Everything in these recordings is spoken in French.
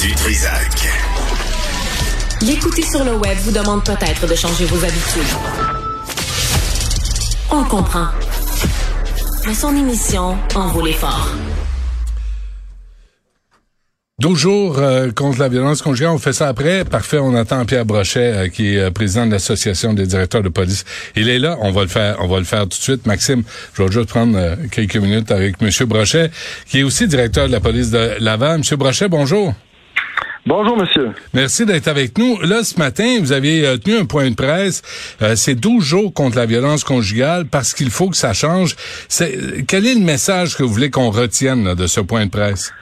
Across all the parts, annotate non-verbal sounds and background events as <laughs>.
Du Trisac. L'écouter sur le web vous demande peut-être de changer vos habitudes. On comprend. Mais son émission en vaut l'effort. 12 jours euh, contre la violence conjugale, on fait ça après. Parfait, on attend Pierre Brochet, euh, qui est euh, président de l'Association des directeurs de police. Il est là, on va le faire, on va le faire tout de suite. Maxime, je vais juste prendre quelques minutes avec Monsieur Brochet, qui est aussi directeur de la police de Laval. Monsieur Brochet, bonjour. Bonjour, monsieur. Merci d'être avec nous. Là, ce matin, vous avez tenu un point de presse. c'est 12 jours contre la violence conjugale parce qu'il faut que ça change. quel est le message que vous voulez qu'on retienne de ce point de presse?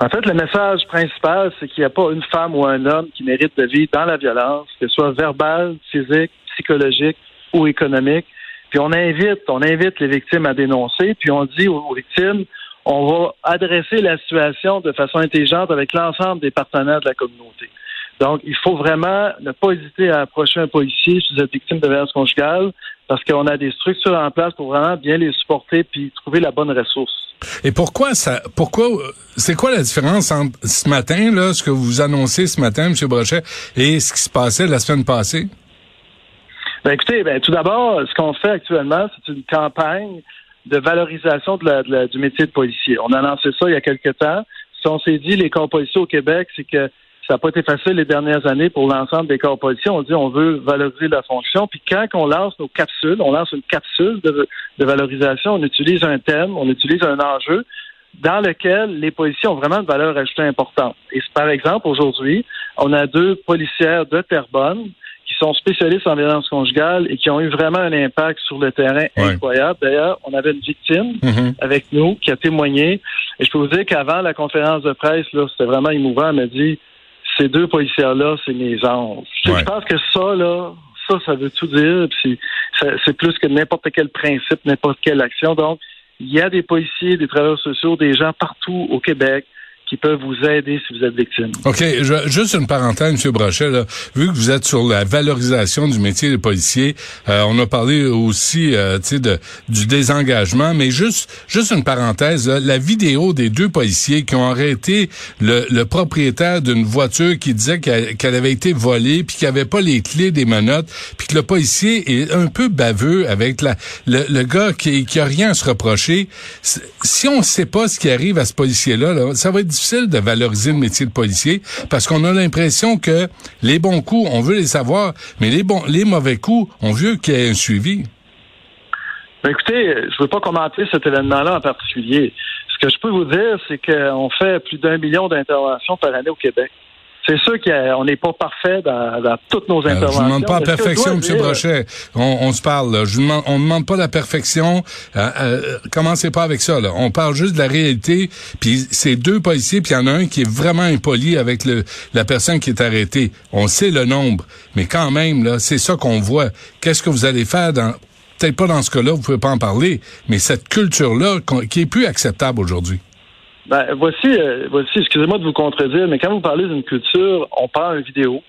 En fait, le message principal, c'est qu'il n'y a pas une femme ou un homme qui mérite de vivre dans la violence, que ce soit verbale, physique, psychologique ou économique. Puis on invite, on invite les victimes à dénoncer, puis on dit aux victimes, on va adresser la situation de façon intelligente avec l'ensemble des partenaires de la communauté. Donc, il faut vraiment ne pas hésiter à approcher un policier si vous êtes victime de violence conjugale, parce qu'on a des structures en place pour vraiment bien les supporter puis trouver la bonne ressource. Et pourquoi ça pourquoi c'est quoi la différence entre ce matin là, ce que vous annoncez ce matin, M. Brochet, et ce qui se passait la semaine passée? Ben écoutez, ben, tout d'abord, ce qu'on fait actuellement, c'est une campagne de valorisation de du métier de policier. On a lancé ça il y a quelque temps. Ce qu'on s'est dit, les corps policiers au Québec, c'est que ça n'a pas été facile les dernières années pour l'ensemble des corps policiers. On dit on veut valoriser la fonction. Puis quand on lance nos capsules, on lance une capsule de, valorisation, on utilise un thème, on utilise un enjeu dans lequel les policiers ont vraiment une valeur ajoutée importante. Et par exemple, aujourd'hui, on a deux policières de Terrebonne qui sont spécialistes en violence conjugale et qui ont eu vraiment un impact sur le terrain incroyable. D'ailleurs, on avait une victime mm-hmm. avec nous qui a témoigné. Et je peux vous dire qu'avant la conférence de presse, là, c'était vraiment émouvant. Elle m'a dit ces deux policiers-là, c'est mes anges. Je pense que ça, là, ça, ça veut tout dire. C'est plus que n'importe quel principe, n'importe quelle action. Donc, il y a des policiers, des travailleurs sociaux, des gens partout au Québec qui peuvent vous aider si vous êtes victime. OK. juste une parenthèse, M. Brochet. Là. Vu que vous êtes sur la valorisation du métier de policier, euh, on a parlé aussi euh, de, du désengagement, mais juste juste une parenthèse. la vidéo des deux policiers qui ont arrêté le, le propriétaire d'une voiture qui disait qu'elle avait été volée, puis qu'il avait pas les clés des menottes, puis que le policier est un peu baveux avec la, le, le gars qui, qui a rien à se reprocher. Si on ne sait pas ce qui arrive à ce policier-là, là, ça va être difficile de valoriser le métier de policier parce qu'on a l'impression que les bons coups, on veut les savoir, mais les les mauvais coups, on veut qu'il y ait un suivi. Ben écoutez, je ne veux pas commenter cet événement-là en particulier. Ce que je peux vous dire, c'est qu'on fait plus d'un million d'interventions par année au Québec. C'est sûr qu'on n'est pas parfait dans, toutes nos interventions. je ne demande pas la perfection, M. Brochet. On, se parle. Là. Je demande, on ne demande pas la perfection. Euh, euh, commencez pas avec ça. Là. On parle juste de la réalité. Puis c'est deux policiers, puis il y en a un qui est vraiment impoli avec le, la personne qui est arrêtée. On sait le nombre, mais quand même, là, c'est ça qu'on voit. Qu'est-ce que vous allez faire dans peut-être pas dans ce cas-là, vous pouvez pas en parler, mais cette culture-là qui est plus acceptable aujourd'hui? Ben, voici, euh, voici, excusez-moi de vous contredire, mais quand vous parlez d'une culture, on parle une vidéo,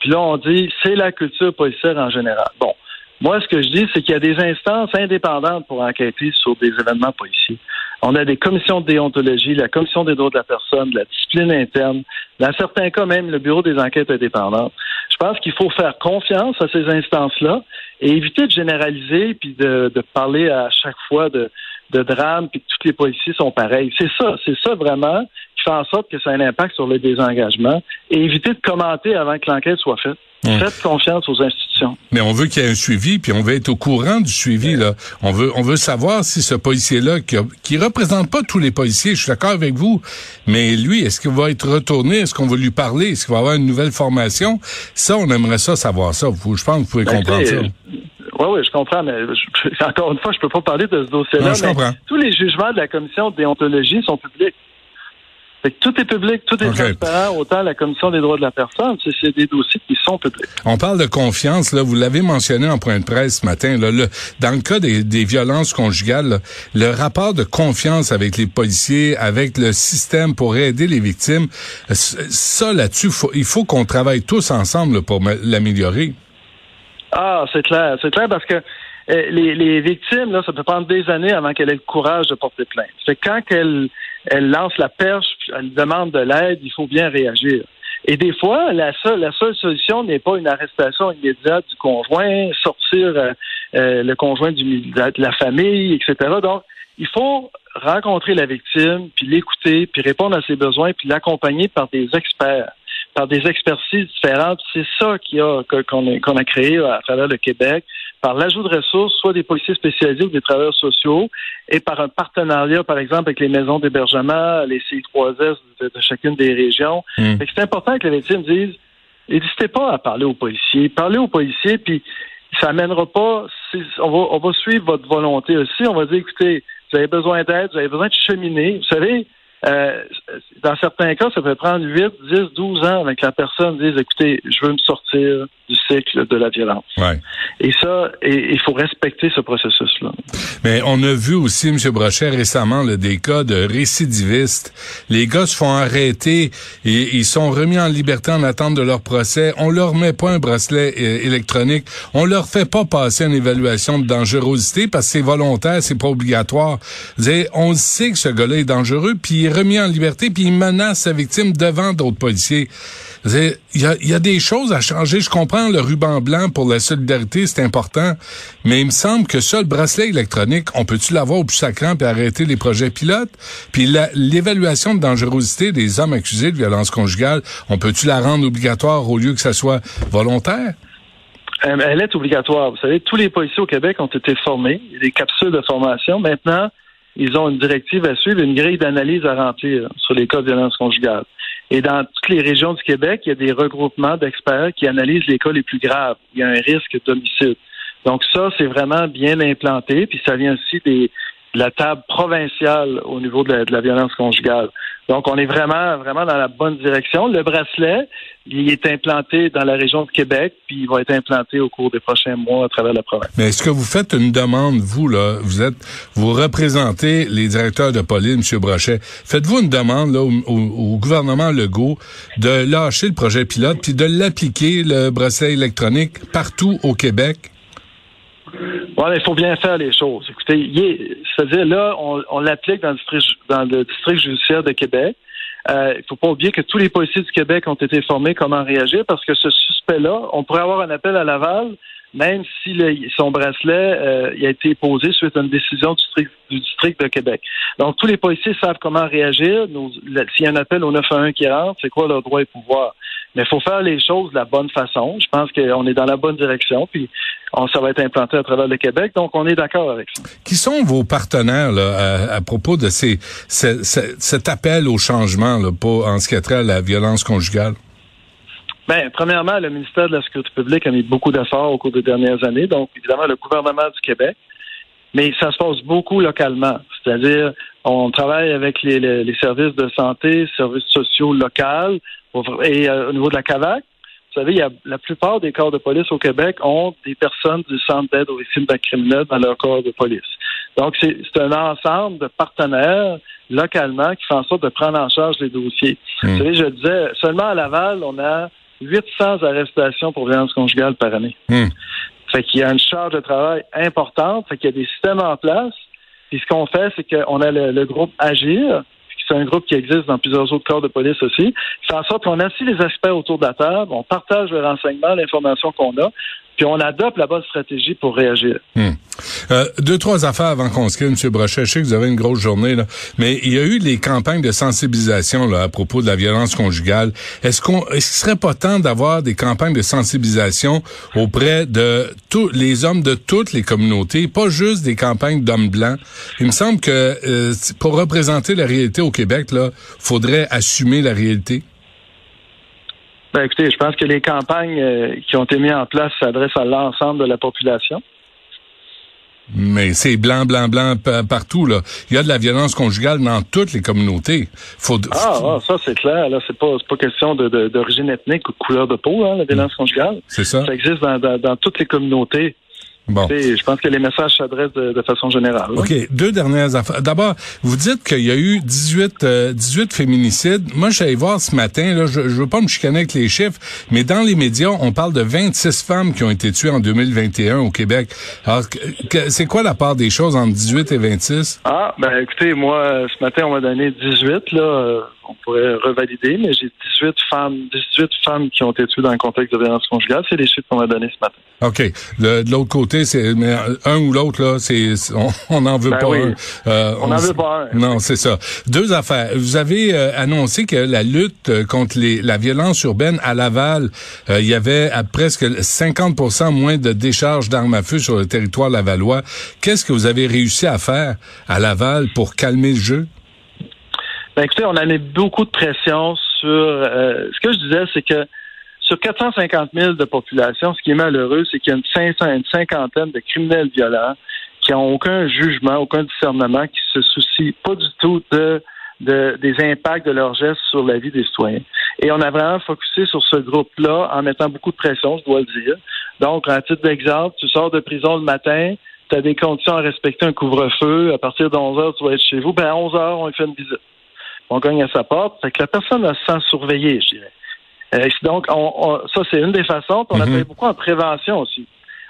puis là, on dit c'est la culture policière en général. Bon, moi, ce que je dis, c'est qu'il y a des instances indépendantes pour enquêter sur des événements policiers. On a des commissions de déontologie, la commission des droits de la personne, la discipline interne, dans certains cas même le bureau des enquêtes indépendantes. Je pense qu'il faut faire confiance à ces instances-là et éviter de généraliser puis de, de parler à chaque fois de de drame puis que tous les policiers sont pareils. C'est ça, c'est ça vraiment qui fait en sorte que ça a un impact sur le désengagement et éviter de commenter avant que l'enquête soit faite. Faites confiance aux institutions. Mais on veut qu'il y ait un suivi, puis on veut être au courant du suivi. Là. On veut, on veut savoir si ce policier-là, qui, qui représente pas tous les policiers, je suis d'accord avec vous, mais lui, est-ce qu'il va être retourné? Est-ce qu'on va lui parler? Est-ce qu'il va avoir une nouvelle formation? Ça, on aimerait ça savoir ça. Je pense que vous pouvez ben, comprendre ça. Oui, oui, je comprends, mais <laughs> encore une fois, je peux pas parler de ce dossier-là. mais tous les jugements de la commission de déontologie sont publics. tout est public, tout est transparent, autant la Commission des droits de la personne, c'est des dossiers qui sont publics. On parle de confiance, là, vous l'avez mentionné en point de presse ce matin, là, le, dans le cas des, violences conjugales, le rapport de confiance avec les policiers, avec le système pour aider les victimes, ça là-dessus, il faut qu'on travaille tous ensemble pour l'améliorer. Ah, c'est clair, c'est clair parce que euh, les, victimes, là, ça peut prendre des années avant qu'elles aient le courage de porter plainte. C'est quand elles, elle lance la perche, elle demande de l'aide, il faut bien réagir. Et des fois, la seule, la seule solution n'est pas une arrestation immédiate du conjoint, sortir euh, euh, le conjoint du, de la famille, etc. Donc, il faut rencontrer la victime, puis l'écouter, puis répondre à ses besoins, puis l'accompagner par des experts, par des expertises différentes. C'est ça qu'on a, qu'on a créé à travers le Québec, par l'ajout de ressources, soit des policiers spécialisés ou des travailleurs sociaux, et par un partenariat, par exemple, avec les maisons d'hébergement, les C3S de, chacune des régions. Mmh. C'est important que les victimes disent, n'hésitez pas à parler aux policiers, parlez aux policiers, puis ça amènera pas, on va, on va suivre votre volonté aussi, on va dire, écoutez, vous avez besoin d'aide, vous avez besoin de cheminer. Vous savez, euh, dans certains cas, ça peut prendre 8, 10, 12 ans avec la personne dise écoutez, je veux me sortir du cycle de la violence. Ouais. Et ça, il faut respecter ce processus-là. Mais on a vu aussi, M. Brochet, récemment, là, des cas de récidivistes. Les gars se font arrêter et ils sont remis en liberté en attente de leur procès. On leur met pas un bracelet euh, électronique. On leur fait pas passer une évaluation de dangerosité parce que c'est volontaire, c'est pas obligatoire. On sait que ce gars-là est dangereux, puis il remis en liberté, puis il menace sa victime devant d'autres policiers. Il y a, des choses à changer. Je comprends le ruban blanc pour la solidarité, c'est important, mais il me semble que ça, le bracelet électronique, on peut-tu l'avoir au plus sacrant puis arrêter les projets pilotes? Puis l'évaluation de dangerosité des hommes accusés de violence conjugale, on peut-tu la rendre obligatoire au lieu que ça soit volontaire? Euh, elle est obligatoire. Vous savez, tous les policiers au Québec ont été formés. Il y a des capsules de formation. Maintenant, ils ont une directive à suivre, une grille d'analyse à remplir sur les cas de violence conjugale. Et dans toutes les régions du Québec, il y a des regroupements d'experts qui analysent les cas les plus graves. Il y a un risque d'homicide. Donc ça, c'est vraiment bien implanté, puis ça vient aussi des, de la table provinciale au niveau de la, violence conjugale. Donc, on est vraiment, vraiment dans la bonne direction. Le bracelet, il est implanté dans la région de Québec, puis il va être implanté au cours des prochains mois à travers la province. Mais est-ce que vous faites une demande, vous, là, vous êtes, vous représentez les directeurs de police, M. Brochet. Faites-vous une demande, là, au, gouvernement Legault de lâcher le projet pilote, puis de l'appliquer, le bracelet électronique, partout au Québec? Il faut bien faire les choses. Écoutez, c'est-à-dire là, on, l'applique dans le, district, dans le district judiciaire de Québec. Euh, il ne faut pas oublier que tous les policiers du Québec ont été formés comment réagir parce que ce suspect-là, on pourrait avoir un appel à Laval, même si son bracelet euh, a été posé suite à une décision du district, du district de Québec. Donc, tous les policiers savent comment réagir. S'il y a un appel au 911 qui rentre, c'est quoi leur droit et pouvoir? Mais il faut faire les choses de la bonne façon. Je pense qu'on est dans la bonne direction, puis on, ça va être implanté à travers le Québec. Donc, on est d'accord avec ça. Qui sont vos partenaires là, à, propos de ces, cet appel au changement là, pour, en ce qui a trait à la violence conjugale? Bien, premièrement, le ministère de la Sécurité publique a mis beaucoup d'efforts au cours des dernières années. Donc, évidemment, le gouvernement du Québec. Mais ça se passe beaucoup localement. C'est-à-dire, on travaille avec les, les services de santé, services sociaux locaux, et euh, au niveau de la CAVAC, vous savez, il y a, la plupart des corps de police au Québec ont des personnes du centre d'aide aux victimes d'un criminel dans leur corps de police. Donc, c'est un ensemble de partenaires localement qui font en sorte de prendre en charge les dossiers. Hmm. Vous savez, je disais, seulement à Laval, on a 800 arrestations pour violence conjugale par année. Hmm. Fait qu'il y a une charge de travail importante, fait qu'il y a des systèmes en place. Puis ce qu'on fait, c'est qu'on a le groupe Agir, c'est un groupe qui existe dans plusieurs autres corps de police aussi. C'est en sorte qu'on assis les experts autour de la table, on partage le renseignement, l'information qu'on a, puis on adopte la bonne stratégie pour réagir. Hmm. Euh, deux, trois affaires avant qu'on se quitte, M. Brochet. Je sais que vous avez une grosse journée, là, mais il y a eu les campagnes de sensibilisation à propos de la violence conjugale. Est-ce qu'on est-ce qu'il serait pas temps d'avoir des campagnes de sensibilisation auprès de tous les hommes de toutes les communautés, pas juste des campagnes d'hommes blancs? Il me semble que euh, pour représenter la réalité au Québec, là, faudrait assumer la réalité. Ben, écoutez, je pense que les campagnes euh, qui ont été mises en place s'adressent à l'ensemble de la population. Mais c'est blanc, blanc, blanc partout. Là. Il y a de la violence conjugale dans toutes les communautés. Faut... Ah, ah, ça c'est clair. Là, c'est pas, pas question d'origine ethnique ou de couleur de peau, hein, la violence conjugale. C'est ça. Ça existe dans, dans, toutes les communautés. Bon. Je pense que les messages s'adressent de, façon générale. OK. Deux dernières affaires. D'abord, vous dites qu'il y a eu 18, 18 euh, féminicides. Moi, j'allais voir ce matin, là, je, je veux pas me chicaner avec les chiffres, mais dans les médias, on parle de 26 femmes qui ont été tuées en 2021 au Québec. Alors, c'est quoi la part des choses entre 18 et 26? Ah, ben écoutez, moi, ce matin, on m'a donné 18, là on pourrait revalider, mais j'ai 18 femmes, 18 femmes qui ont été tuées dans le contexte de violence conjugale. C'est les chiffres qu'on m'a donnés ce matin. OK. de l'autre côté, c'est mais un ou l'autre là, c'est on <laughs> n'en veut ben pas un. Euh, on n'en veut pas un. Non, c'est ça. Deux affaires. Vous avez euh, annoncé que la lutte euh, contre les, la violence urbaine à Laval, il y avait à presque 50% moins de décharges d'armes à feu sur le territoire lavallois. Qu'est-ce que vous avez réussi à faire à Laval pour calmer le jeu? Ben, écoutez, on a mis beaucoup de pression sur. Euh, ce que je disais, c'est que sur 450 000 de population, ce qui est malheureux, c'est qu'il y a une, cinquantaine de criminels violents qui n'ont aucun jugement, aucun discernement, qui se soucient pas du tout de, de, des impacts de leurs gestes sur la vie des citoyens. Et on a vraiment focusé sur ce groupe-là en mettant beaucoup de pression, je dois le dire. Donc, à titre d'exemple, tu sors de prison le matin, tu as des conditions à respecter un couvre-feu, à partir de 11 heures, tu vas être chez vous, ben à 11 heures, on fait une visite on gagne à sa porte. Fait que la personne se sent surveillée, je dirais. Euh, donc, on, ça, c'est une des façons. on a mhm. fait beaucoup en prévention aussi.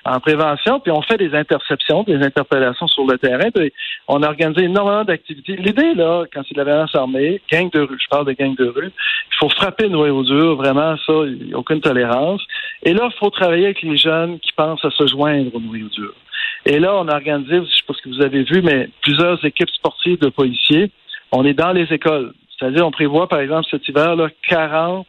En prévention, puis on fait des interceptions, des interpellations sur le terrain. Puis on a organisé énormément d'activités. L'idée, là, quand c'est de la violence armée, gang de rue, je parle de gang de rue, il faut frapper le noyau dur, vraiment, ça, il n'y a aucune tolérance. Et là, il faut travailler avec les jeunes qui pensent à se joindre au noyau dur. Et là, on a organisé, je ne sais pas ce que vous avez vu, mais plusieurs équipes sportives de policiers on est dans les écoles. C'est-à-dire, on prévoit, par exemple, cet hiver, là, 40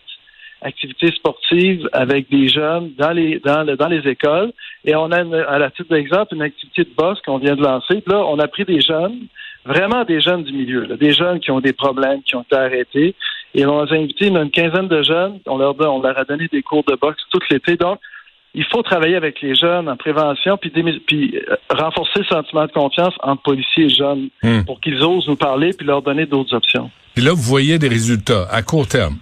activités sportives avec des jeunes dans les dans, les écoles. Et on a, à la titre d'exemple, une activité de boss qu'on vient de lancer. là, on a pris des jeunes, vraiment des jeunes du milieu, des jeunes qui ont des problèmes, qui ont été arrêtés. Et on a invité une, quinzaine de jeunes. On leur, a donné des cours de boxe tout l'été. Il faut travailler avec les jeunes en prévention, puis, puis euh, renforcer le sentiment de confiance entre policiers et jeunes hmm. pour qu'ils osent nous parler puis leur donner d'autres options. Et là, vous voyez des résultats à court terme.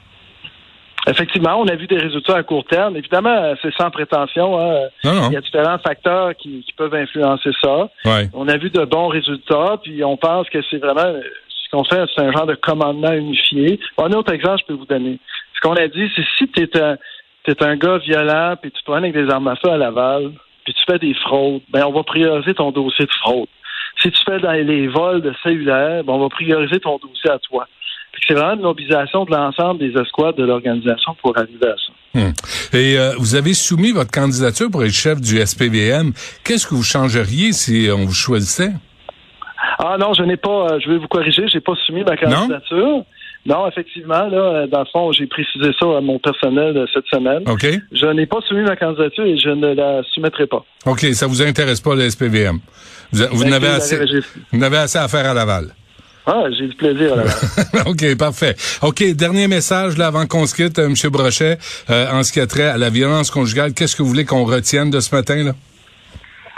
Effectivement, on a vu des résultats à court terme. Évidemment, c'est sans prétention. Hein. Il y a différents facteurs qui, peuvent influencer ça. On a vu de bons résultats, puis on pense que c'est vraiment ce qu'on fait, c'est un genre de commandement unifié. Un autre exemple, je peux vous donner. Ce qu'on a dit, c'est si tu es un, t'es un gars violent, puis tu te avec des armes à feu à Laval, puis tu fais des fraudes, ben on va prioriser ton dossier de fraude. Si tu fais dans les vols de cellulaire, ben on va prioriser ton dossier à toi. C'est vraiment une mobilisation de l'ensemble des escouades de l'organisation pour arriver à ça. Hmm. Et euh, vous avez soumis votre candidature pour être chef du SPVM. Qu'est-ce que vous changeriez si on vous choisissait? Ah non, je n'ai pas, euh, je vais vous corriger, j'ai pas soumis ma candidature. Non, effectivement, là, euh, dans le fond, j'ai précisé ça à mon personnel euh, cette semaine. OK. Je n'ai pas soumis ma candidature et je ne la soumettrai pas. OK, ça vous intéresse pas le SPVM. Vous, n'avez assez, vous assez à faire à Laval. Ah, j'ai du plaisir. Laval. <laughs> OK, parfait. OK, dernier message là avant qu'on se quitte, M. Brochet, en ce qui a trait à la violence conjugale. Qu'est-ce que vous voulez qu'on retienne de ce matin là?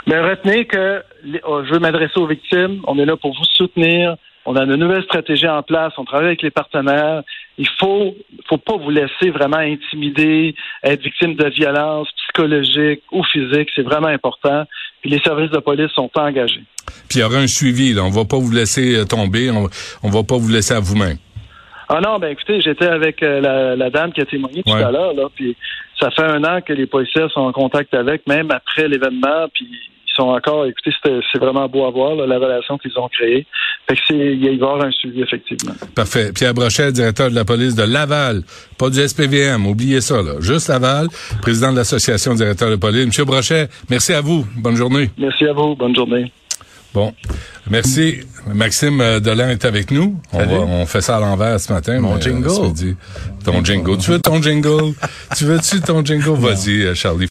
Mais retenez que oh, je veux m'adresser aux victimes. On est là pour vous soutenir. On a une nouvelle stratégie en place. On travaille avec les partenaires. Il faut, faut pas vous laisser vraiment intimider, être victime de violence psychologique ou physique. C'est vraiment important. Puis les services de police sont engagés. Puis il y aura un suivi. Là. On va pas vous laisser euh, tomber. On, on va pas vous laisser à vous-même. Ah non, ben écoutez, j'étais avec euh, la, dame qui a témoigné tout à l'heure, là, puis ça fait un an que les policiers sont en contact avec, même après l'événement, puis sont encore, écoutez, c'est vraiment beau à voir, la relation qu'ils ont créée. Fait que c'est, il va y avoir un suivi, effectivement. Parfait. Pierre Brochet, directeur de la police de Laval, pas du SPVM, oubliez ça, là. Juste Laval, président de l'association directeur de police. Monsieur Brochet, merci à vous. Bonne journée. Merci à vous. Bonne journée. Bon. Merci. Maxime euh, Dolan est avec nous. On, va, on fait ça à l'envers ce matin. Mon jingle. ton jingle. Tu veux ton jingle? <laughs> tu veux-tu ton jingle? Vas-y, euh, Charlie.